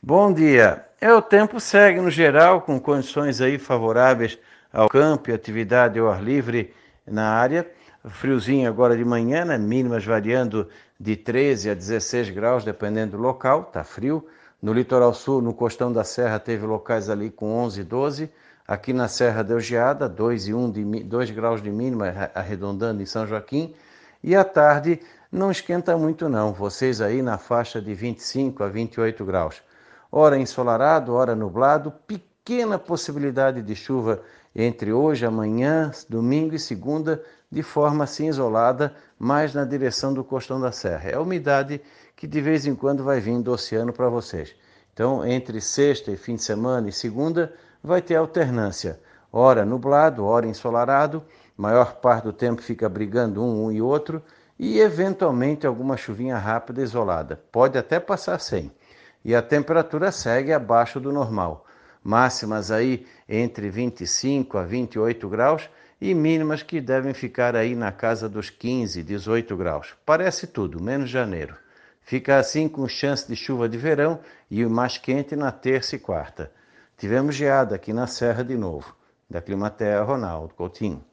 Bom dia. É, o tempo segue no geral com condições aí favoráveis ao campo e atividade ao ar livre na área. Friozinho agora de manhã, né? mínimas variando de 13 a 16 graus, dependendo do local, tá frio. No litoral sul, no costão da serra, teve locais ali com 11 e 12. Aqui na Serra Deu Geada, 2 e 1 de 2 graus de mínima, arredondando em São Joaquim. E à tarde não esquenta muito não, vocês aí na faixa de 25 a 28 graus ora ensolarado, ora nublado, pequena possibilidade de chuva entre hoje, amanhã, domingo e segunda, de forma assim isolada, mais na direção do costão da serra. É a umidade que de vez em quando vai vindo do oceano para vocês. Então, entre sexta e fim de semana e segunda, vai ter alternância. Ora nublado, ora ensolarado, maior parte do tempo fica brigando um, um e outro, e eventualmente alguma chuvinha rápida isolada. Pode até passar sem e a temperatura segue abaixo do normal. Máximas aí entre 25 a 28 graus e mínimas que devem ficar aí na casa dos 15, 18 graus. Parece tudo, menos janeiro. Fica assim com chance de chuva de verão e o mais quente na terça e quarta. Tivemos geada aqui na Serra de novo. Da Climatea, Ronaldo Coutinho.